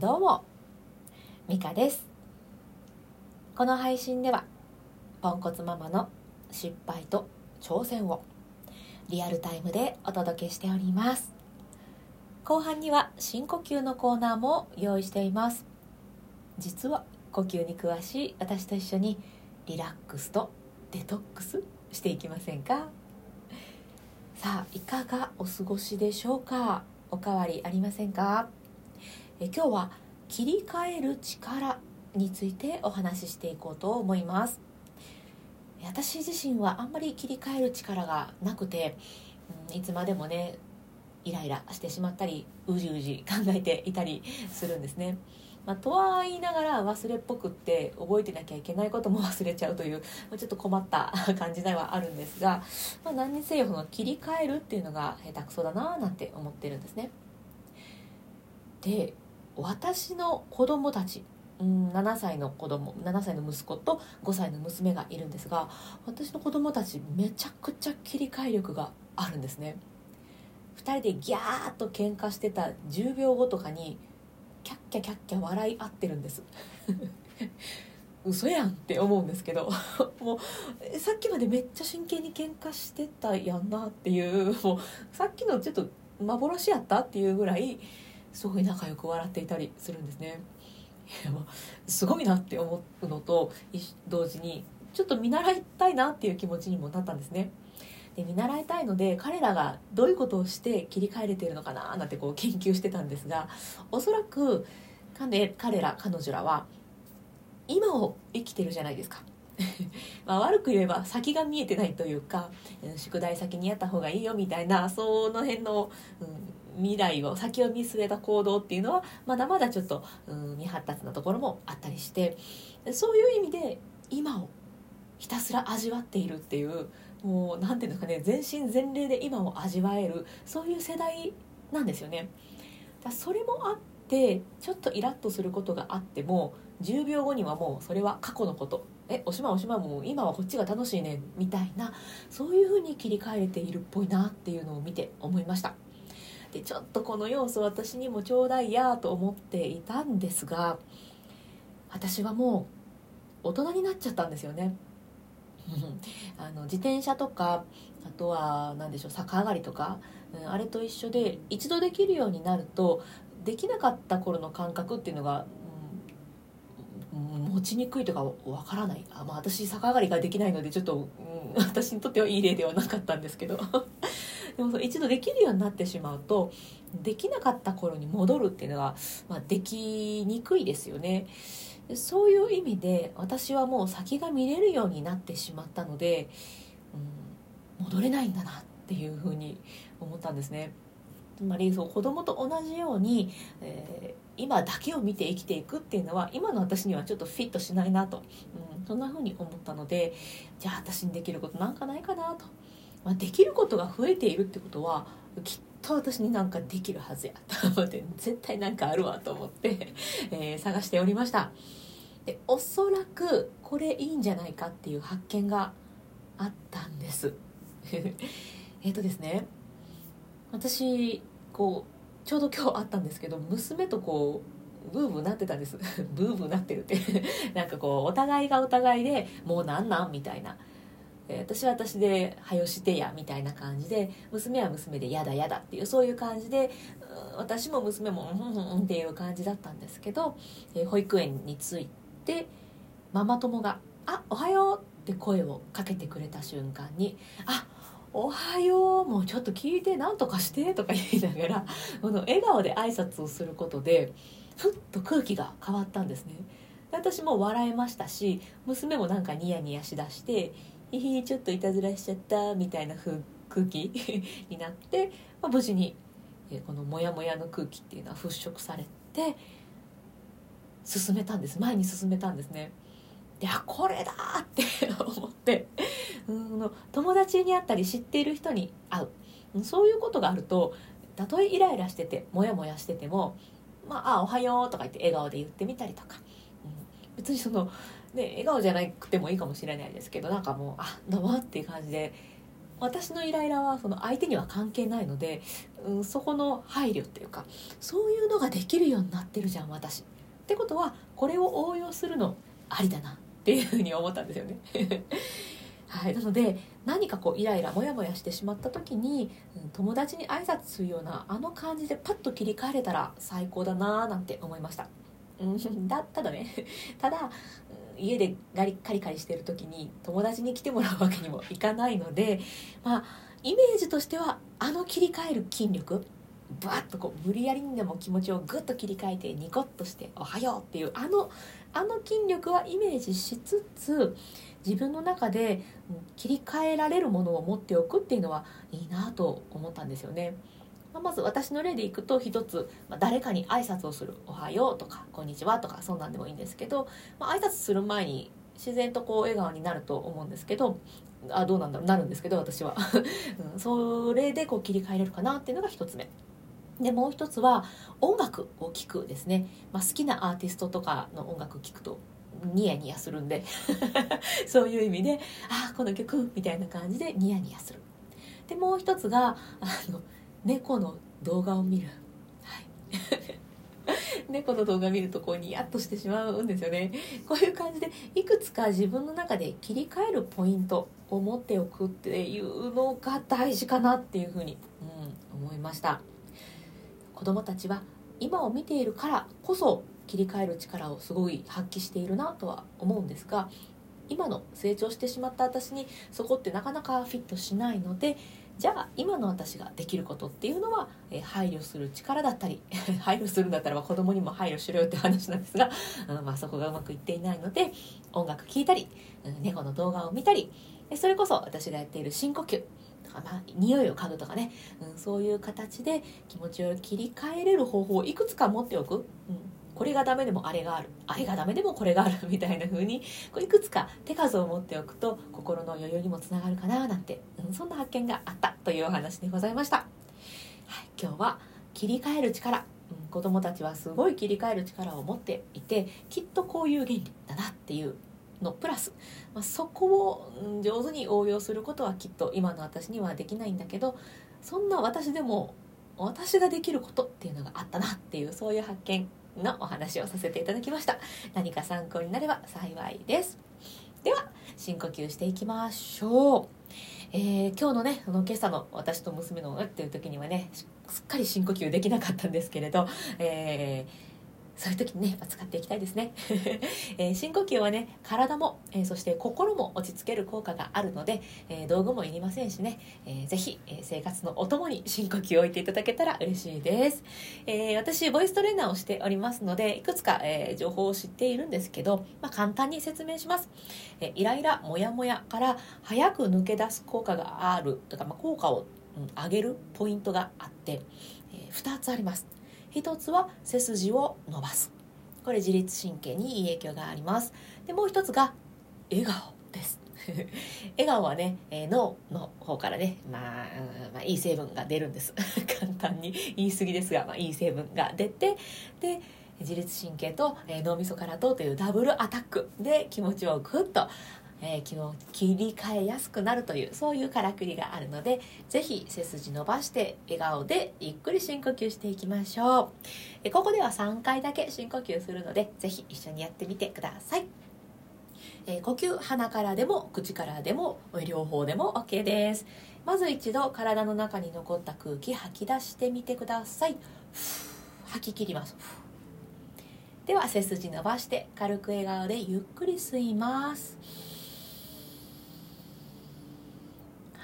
どうもミカです。この配信ではポンコツママの失敗と挑戦をリアルタイムでお届けしております。後半には深呼吸のコーナーも用意しています。実は呼吸に詳しい私と一緒にリラックスとデトックスしていきませんか？さあいかがお過ごしでしょうか？おかわりありませんか？え今日は切り替える力についてお話ししていこうと思います私自身はあんまり切り替える力がなくて、うん、いつまでもねイライラしてしまったりうじうじ考えていたりするんですね。まあ、とは言いながら忘れっぽくって覚えてなきゃいけないことも忘れちゃうという、ま、ちょっと困った感じではあるんですが、まあ、何にせよその切り替えるっていうのが下手くそだななんて思ってるんですね。で私の子供たちうん7歳の子供7歳の息子と5歳の娘がいるんですが私の子供たちめちゃくちゃ切り替え力があるんですね。2人でギャーッと喧嘩してた10秒後とかにキャッキャキャッキャ笑い合ってるんです。嘘やんって思うんですけど もうさっきまでめっちゃ真剣に喧嘩してたやんなっていうもうさっきのちょっと幻やったっていうぐらいすごい仲良く笑っていたりするんですね。すごいなって思うのと同時にちょっと見習いたいなっていう気持ちにもなったんですね。で見習いたいので彼らがどういうことをして切り替えれてるのかななんてこう研究してたんですがおそらく彼ら彼女らは今を生きてるじゃないですか。まあ悪く言えば先が見えてないというか宿題先にやった方がいいよみたいなその辺の、うん、未来を先を見据えた行動っていうのはまだまだちょっと、うん、未発達なところもあったりしてそういう意味で今をひたすら味わっているっていうもう何ていうんですかね全身全霊で今を味わえるそういう世代なんですよね。だそれもあってちょっとイラッとすることがあっても10秒後にはもうそれは過去のことえおしまいおしまいもう今はこっちが楽しいねみたいなそういうふうに切り替えているっぽいなっていうのを見て思いましたでちょっとこの要素私にもちょうだいやと思っていたんですが私はもう大人になっちゃったんですよね。あの自転車とかあとは何でしょう逆上がりとか、うん、あれと一緒で一度できるようになるとできなかった頃の感覚っていうのが、うん、持ちにくいとかわからない。あ、まあ、私逆上がりができないのでちょっと、うん、私にとってはいい例ではなかったんですけど。でも一度できるようになってしまうとできなかった頃に戻るっていうのが、まあ、できにくいですよね。そういう意味で私はもう先が見れるようになってしまったので、うん、戻れないんだなっていうふうに思ったんですね。つまりそう子供と同じように、えー、今だけを見て生きていくっていうのは今の私にはちょっとフィットしないなと、うん、そんなふうに思ったのでじゃあ私にできることなんかないかなと、まあ、できることが増えているってことはきっと私になんかできるはずやと。思って絶対なんかあるわと思って、えー、探しておりました。でおそらくこれいいんじゃないかっていう発見があったんです。えっとですね私こうちょうど今日あったんですけど娘とこうブーブーなってたんです。ブーブーなってるって。なんかこうお互いがお互いでもうなんなんみたいな。私は私で「はよしてや」みたいな感じで娘は娘で「やだやだ」っていうそういう感じで私も娘も「うんうんうん」っていう感じだったんですけど保育園に着いてママ友が「あおはよう」って声をかけてくれた瞬間に「あおはようもうちょっと聞いて何とかして」とか言いながら この笑顔で挨拶をすることでふっと空気が変わったんですね。私も笑えましたし娘もなんかニヤニヤしだして「ひひちょっといたずらしちゃった」みたいな空気 になって、まあ、無事にこのモヤモヤの空気っていうのは払拭されて進めたんです。前に進めたんですね。であこれだって 思って。うん友達に会ったり知っている人に会う。そういうことがあるとたとえイライラしててモヤモヤしてても「まあ、あおはよう」とか言って笑顔で言ってみたりとか、うん、別にその、ね、笑顔じゃなくてもいいかもしれないですけどなんかもう「あどうも」っていう感じで私のイライラはその相手には関係ないので、うん、そこの配慮っていうかそういうのができるようになってるじゃん私。ってことはこれを応用するのありだなっていうふうに思ったんですよね。はい、なので何かこうイライラモヤモヤしてしまった時に、うん、友達に挨拶するようなあの感じでパッと切り替えれたら最高だなーなんて思いました。うん、ただねただ家でガリカリカリしてる時に友達に来てもらうわけにもいかないのでまあイメージとしてはあの切り替える筋力バッとこう無理やりにでも気持ちをグッと切り替えてニコッとして「おはよう」っていうあのあの筋力はイメージしつつ自分の中で切り替えられるものを持っておくっていうのはいいなと思ったんですよね。まず私の例でいくと一つ、ま誰かに挨拶をする「おはよう」とか「こんにちは」とかそんなんでもいいんですけど、まあ、挨拶する前に自然とこう笑顔になると思うんですけどあどうなんだろうなるんですけど私は、うん、それでこう切り替えれるかなっていうのが一つ目。でもう一つは音楽を聴くですね、まあ、好きなアーティストとかの音楽聴くとニヤニヤするんで そういう意味でああこの曲みたいな感じでニヤニヤする。でもう一つがあの猫の動画を見る、はい、猫の動画見るとこうニヤッとしてしまうんですよね。こういう感じでいくつか自分の中で切り替えるポイントを持っておくっていうのが大事かなっていうふうに、うん、思いました。子供たちは今を見ているからこそ切り替える力をすごい発揮しているなとは思うんですが今の成長してしまった私にそこってなかなかフィットしないのでじゃあ今の私ができることっていうのは、え配慮する力だったり 配慮するんだったら子供にも配慮しろよって話なんですが、うんまあ、そこがうまくいっていないので音楽聴いたり、うん、猫の動画を見たりそれこそ私がやっている深呼吸とか、まあ、匂いを嗅ぐとかね、うん、そういう形で気持ちを切り替えれる方法をいくつか持っておく、うん、これがダメでもあれがある。あれがダメでもこれがある。みたいな風にこういくつか手数を持っておくと心の余裕にもつながるかななんて、うん、そんな発見があった。というお話でございました、はい、今日は切り替える力、うん、子供たちはすごい切り替える力を持っていてきっとこういう原理だなっていうのプラス、まあ、そこを上手に応用することはきっと今の私にはできないんだけどそんな私でも私ができることっていうのがあったなっていうそういう発見のお話をさせていただきました。何か参考になれば幸いです。では深呼吸していきましょう、えー、今日のねその今朝の私と娘のっていう時にはねすっかり深呼吸できなかったんですけれど、えーそういう時にね、使っていきたいですね。えー、深呼吸はね、体も、えー、そして心も落ち着ける効果があるので、えー、道具もいりませんしね、えー、ぜひ、え生活のお供に深呼吸を置いていただけたら嬉しいです。え私、ボイストレーナーをしておりますので、いくつか、え情報を知っているんですけど、まあ、簡単に説明します。えイライラ、モヤモヤから早く抜け出す効果があるとか、まあ、効果を、うん、上げるポイントがあって、え2つあります。一つは背筋を伸ばす。これ自律神経にいい影響があります。でもう一つが笑顔です。笑顔はね、えー、脳の方からね、まあ、うん、まあ、いい成分が出るんです。簡単に言い過ぎですが、まあ、いい成分が出てで自律神経と、えー、脳みそからとというダブルアタックで気持ちをグッとえー、気を切り替えやすくなるというそういうからくりがあるのでぜひ背筋伸ばして笑顔でゆっくり深呼吸していきましょう、え、ここでは3回だけ深呼吸するのでぜひ一緒にやってみてください、えー、呼吸鼻からでも口からでも両方でも OK です。まず一度体の中に残った空気吐き出してみてください。吐き切ります。では背筋伸ばして軽く笑顔でゆっくり吸います。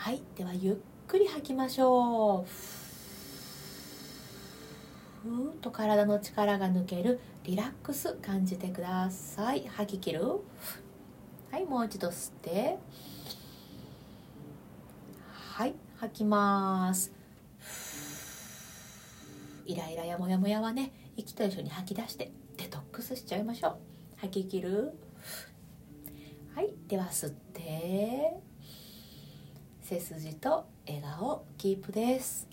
はいではゆっくり吐きましょう。ふーっと体の力が抜けるリラックス感じてください。吐き切る。はいもう一度吸って。はい吐きます。イライラやモヤモヤはね息と一緒に吐き出してデトックスしちゃいましょう。吐き切る。はいでは吸って。背筋と笑顔キープです。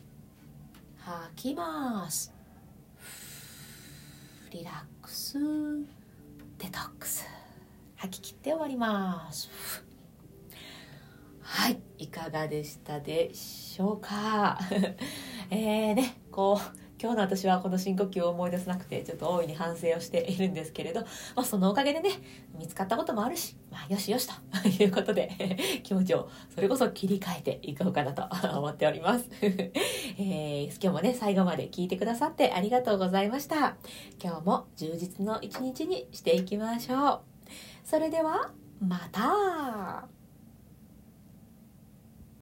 吐きます。リラックス。デトックス。吐き切って終わります。はい。いかがでしたでしょうか？えーねこう今日の私はこの深呼吸を思い出せなくてちょっと大いに反省をしているんですけれど、まあ、そのおかげでね見つかったこともあるし、まあ、よしよしと いうことで 気持ちをそれこそ切り替えていこうかなと 思っております、えー、今日もね最後まで聞いてくださってありがとうございました。今日も充実の一日にしていきましょう。それではまた。